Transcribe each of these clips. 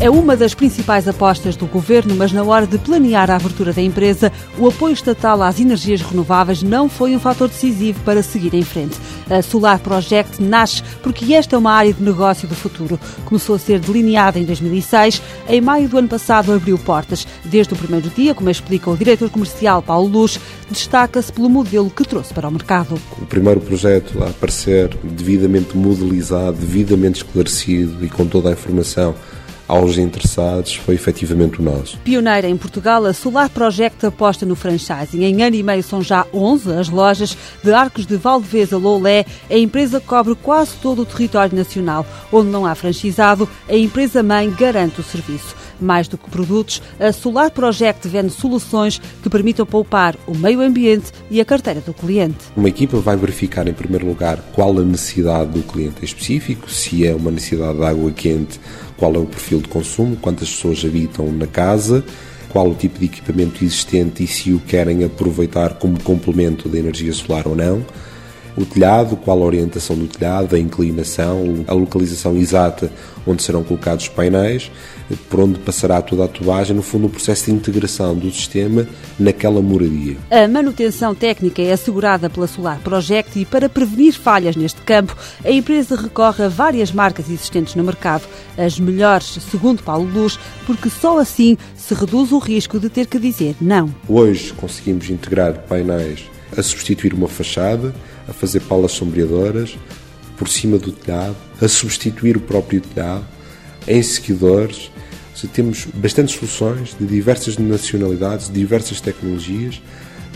é uma das principais apostas do governo, mas na hora de planear a abertura da empresa, o apoio estatal às energias renováveis não foi um fator decisivo para seguir em frente. A Solar Project nasce porque esta é uma área de negócio do futuro. Começou a ser delineada em 2006. Em maio do ano passado abriu portas. Desde o primeiro dia, como explica o diretor comercial Paulo Luz, destaca-se pelo modelo que trouxe para o mercado. O primeiro projeto a aparecer devidamente modelizado, devidamente esclarecido e com toda a informação aos interessados foi efetivamente o nosso. Pioneira em Portugal, a Solar Project aposta no franchising. Em ano e meio são já 11 as lojas de Arcos de Valdeveza Loulé. A empresa cobre quase todo o território nacional. Onde não há franchisado, a empresa-mãe garante o serviço. Mais do que produtos, a Solar Project vende soluções que permitam poupar o meio ambiente e a carteira do cliente. Uma equipa vai verificar, em primeiro lugar, qual a necessidade do cliente específico, se é uma necessidade de água quente, qual é o perfil de consumo, quantas pessoas habitam na casa, qual o tipo de equipamento existente e se o querem aproveitar como complemento da energia solar ou não o telhado, qual a orientação do telhado, a inclinação, a localização exata onde serão colocados os painéis, por onde passará toda a tubagem, no fundo, o processo de integração do sistema naquela moradia. A manutenção técnica é assegurada pela Solar Project e, para prevenir falhas neste campo, a empresa recorre a várias marcas existentes no mercado, as melhores, segundo Paulo Luz, porque só assim se reduz o risco de ter que dizer não. Hoje conseguimos integrar painéis a substituir uma fachada, a fazer palas sombreadoras por cima do telhado, a substituir o próprio telhado, em seguidores. Temos bastantes soluções de diversas nacionalidades, diversas tecnologias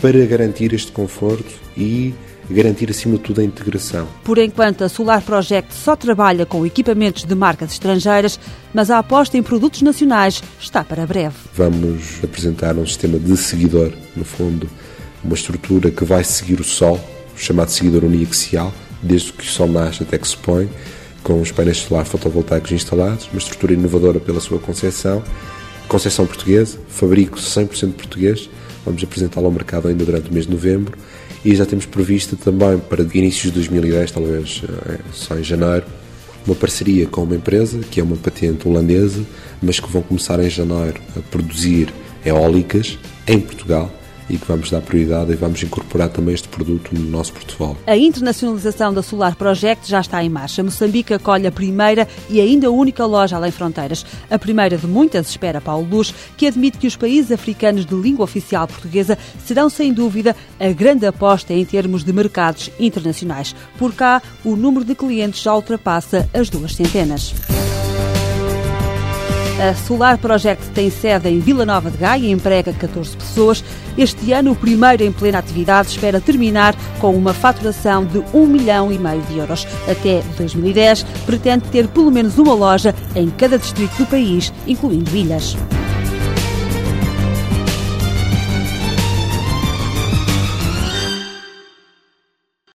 para garantir este conforto e garantir acima de tudo a integração. Por enquanto, a Solar Project só trabalha com equipamentos de marcas estrangeiras, mas a aposta em produtos nacionais está para breve. Vamos apresentar um sistema de seguidor, no fundo, uma estrutura que vai seguir o Sol, chamado seguidor uniaxial, desde que o Sol nasce até que se põe, com os painéis solares fotovoltaicos instalados, uma estrutura inovadora pela sua concepção, concepção portuguesa, fabrico 100% português, vamos apresentá-lo ao mercado ainda durante o mês de novembro e já temos previsto também para inícios de 2010, talvez eh, só em janeiro, uma parceria com uma empresa que é uma patente holandesa, mas que vão começar em janeiro a produzir eólicas em Portugal e que vamos dar prioridade e vamos incorporar também este produto no nosso portfólio. A internacionalização da Solar Project já está em marcha. Moçambique acolhe a primeira e ainda única loja além fronteiras. A primeira de muitas, espera Paulo Luz, que admite que os países africanos de língua oficial portuguesa serão, sem dúvida, a grande aposta em termos de mercados internacionais. Por cá, o número de clientes já ultrapassa as duas centenas. A Solar Project tem sede em Vila Nova de Gaia e emprega 14 pessoas. Este ano, o primeiro em plena atividade, espera terminar com uma faturação de 1 milhão e meio de euros. Até 2010, pretende ter pelo menos uma loja em cada distrito do país, incluindo ilhas.